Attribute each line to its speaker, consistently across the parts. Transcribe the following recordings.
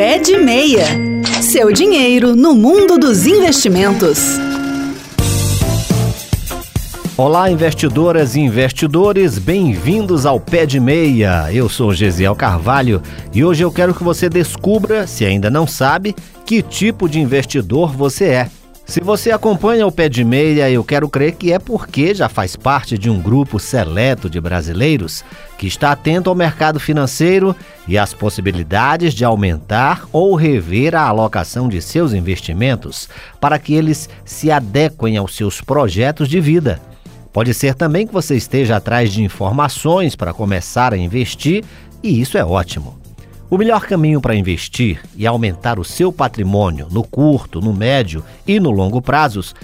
Speaker 1: Pé de Meia. Seu dinheiro no mundo dos investimentos.
Speaker 2: Olá, investidoras e investidores, bem-vindos ao Pé de Meia. Eu sou Gesiel Carvalho e hoje eu quero que você descubra, se ainda não sabe, que tipo de investidor você é. Se você acompanha o Pé de Meia, eu quero crer que é porque já faz parte de um grupo seleto de brasileiros que está atento ao mercado financeiro e às possibilidades de aumentar ou rever a alocação de seus investimentos para que eles se adequem aos seus projetos de vida. Pode ser também que você esteja atrás de informações para começar a investir, e isso é ótimo. O melhor caminho para investir e aumentar o seu patrimônio no curto, no médio e no longo prazos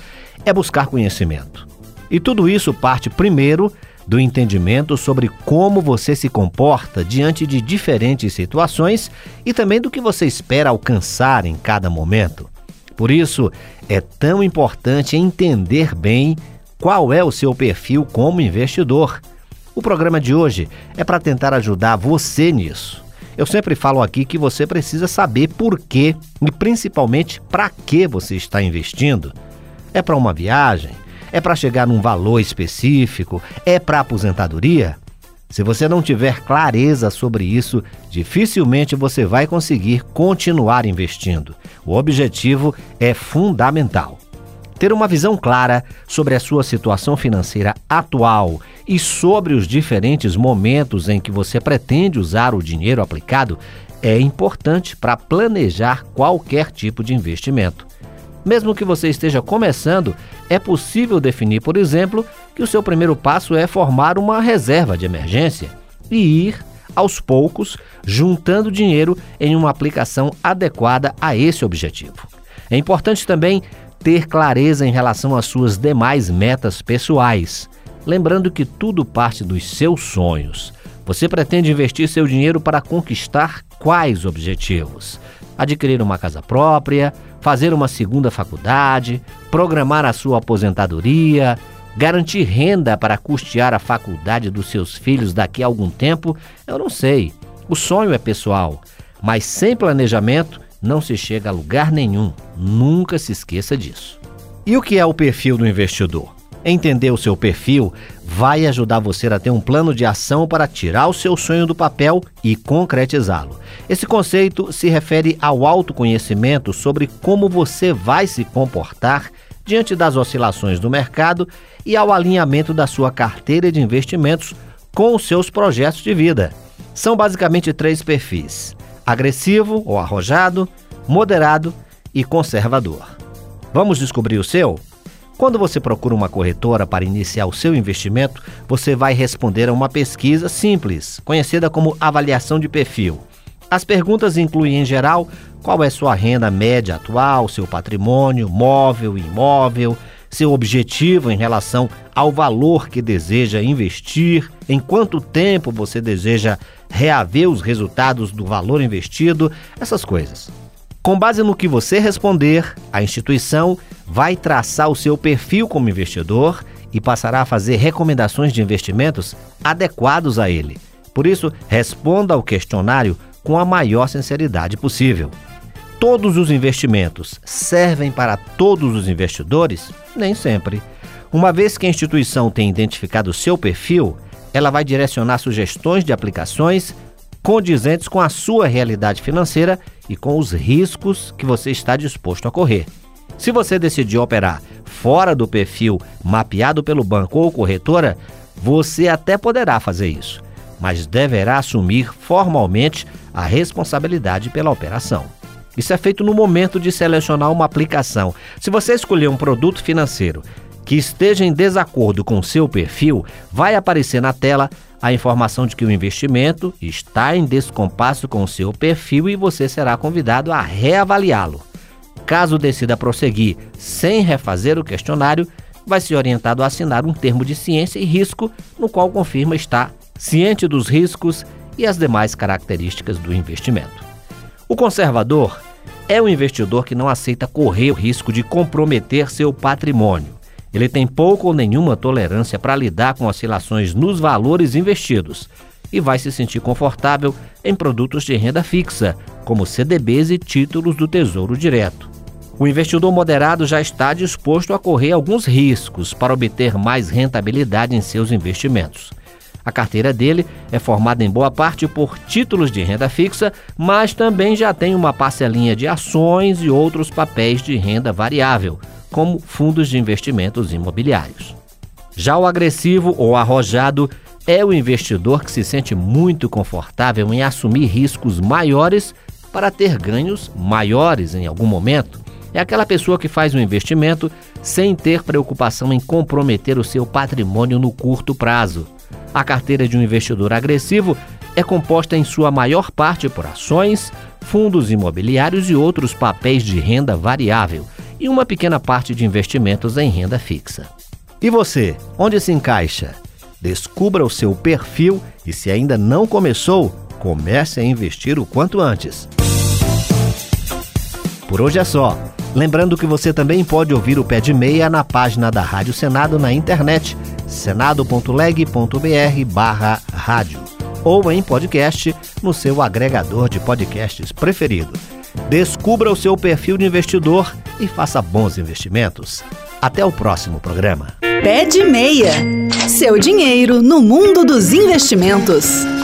Speaker 2: é buscar conhecimento. E tudo isso parte primeiro do entendimento sobre como você se comporta diante de diferentes situações e também do que você espera alcançar em cada momento. Por isso, é tão importante entender bem qual é o seu perfil como investidor. O programa de hoje é para tentar ajudar você nisso. Eu sempre falo aqui que você precisa saber por quê e principalmente para que você está investindo. É para uma viagem? É para chegar num valor específico? É para aposentadoria? Se você não tiver clareza sobre isso, dificilmente você vai conseguir continuar investindo. O objetivo é fundamental ter uma visão clara sobre a sua situação financeira atual e sobre os diferentes momentos em que você pretende usar o dinheiro aplicado é importante para planejar qualquer tipo de investimento. Mesmo que você esteja começando, é possível definir, por exemplo, que o seu primeiro passo é formar uma reserva de emergência e ir aos poucos juntando dinheiro em uma aplicação adequada a esse objetivo. É importante também ter clareza em relação às suas demais metas pessoais, lembrando que tudo parte dos seus sonhos. Você pretende investir seu dinheiro para conquistar quais objetivos? Adquirir uma casa própria, fazer uma segunda faculdade, programar a sua aposentadoria, garantir renda para custear a faculdade dos seus filhos daqui a algum tempo? Eu não sei. O sonho é pessoal, mas sem planejamento não se chega a lugar nenhum. Nunca se esqueça disso. E o que é o perfil do investidor? Entender o seu perfil vai ajudar você a ter um plano de ação para tirar o seu sonho do papel e concretizá-lo. Esse conceito se refere ao autoconhecimento sobre como você vai se comportar diante das oscilações do mercado e ao alinhamento da sua carteira de investimentos com os seus projetos de vida. São basicamente três perfis: agressivo ou arrojado, moderado e conservador. Vamos descobrir o seu? Quando você procura uma corretora para iniciar o seu investimento, você vai responder a uma pesquisa simples, conhecida como avaliação de perfil. As perguntas incluem, em geral, qual é sua renda média atual, seu patrimônio, móvel e imóvel, seu objetivo em relação ao valor que deseja investir, em quanto tempo você deseja reaver os resultados do valor investido, essas coisas. Com base no que você responder, a instituição vai traçar o seu perfil como investidor e passará a fazer recomendações de investimentos adequados a ele. Por isso, responda ao questionário com a maior sinceridade possível. Todos os investimentos servem para todos os investidores? Nem sempre. Uma vez que a instituição tem identificado o seu perfil, ela vai direcionar sugestões de aplicações condizentes com a sua realidade financeira e com os riscos que você está disposto a correr. Se você decidir operar fora do perfil mapeado pelo banco ou corretora, você até poderá fazer isso, mas deverá assumir formalmente a responsabilidade pela operação. Isso é feito no momento de selecionar uma aplicação. Se você escolher um produto financeiro que esteja em desacordo com seu perfil, vai aparecer na tela a informação de que o investimento está em descompasso com seu perfil e você será convidado a reavaliá-lo. Caso decida prosseguir sem refazer o questionário, vai ser orientado a assinar um termo de ciência e risco, no qual confirma estar ciente dos riscos e as demais características do investimento. O conservador é um investidor que não aceita correr o risco de comprometer seu patrimônio. Ele tem pouco ou nenhuma tolerância para lidar com oscilações nos valores investidos. e vai se sentir confortável em produtos de renda fixa, como CDBs e títulos do Tesouro Direto. O investidor moderado já está disposto a correr alguns riscos para obter mais rentabilidade em seus investimentos. A carteira dele é formada em boa parte por títulos de renda fixa, mas também já tem uma parcelinha de ações e outros papéis de renda variável, como fundos de investimentos imobiliários. Já o agressivo ou arrojado é o investidor que se sente muito confortável em assumir riscos maiores para ter ganhos maiores em algum momento. É aquela pessoa que faz um investimento sem ter preocupação em comprometer o seu patrimônio no curto prazo. A carteira de um investidor agressivo é composta em sua maior parte por ações, fundos imobiliários e outros papéis de renda variável, e uma pequena parte de investimentos em renda fixa. E você, onde se encaixa? Descubra o seu perfil e, se ainda não começou, comece a investir o quanto antes. Por hoje é só. Lembrando que você também pode ouvir o Pé de Meia na página da Rádio Senado na internet, senado.leg.br barra rádio, ou em podcast no seu agregador de podcasts preferido. Descubra o seu perfil de investidor e faça bons investimentos. Até o próximo programa.
Speaker 1: Pé de Meia. Seu dinheiro no mundo dos investimentos.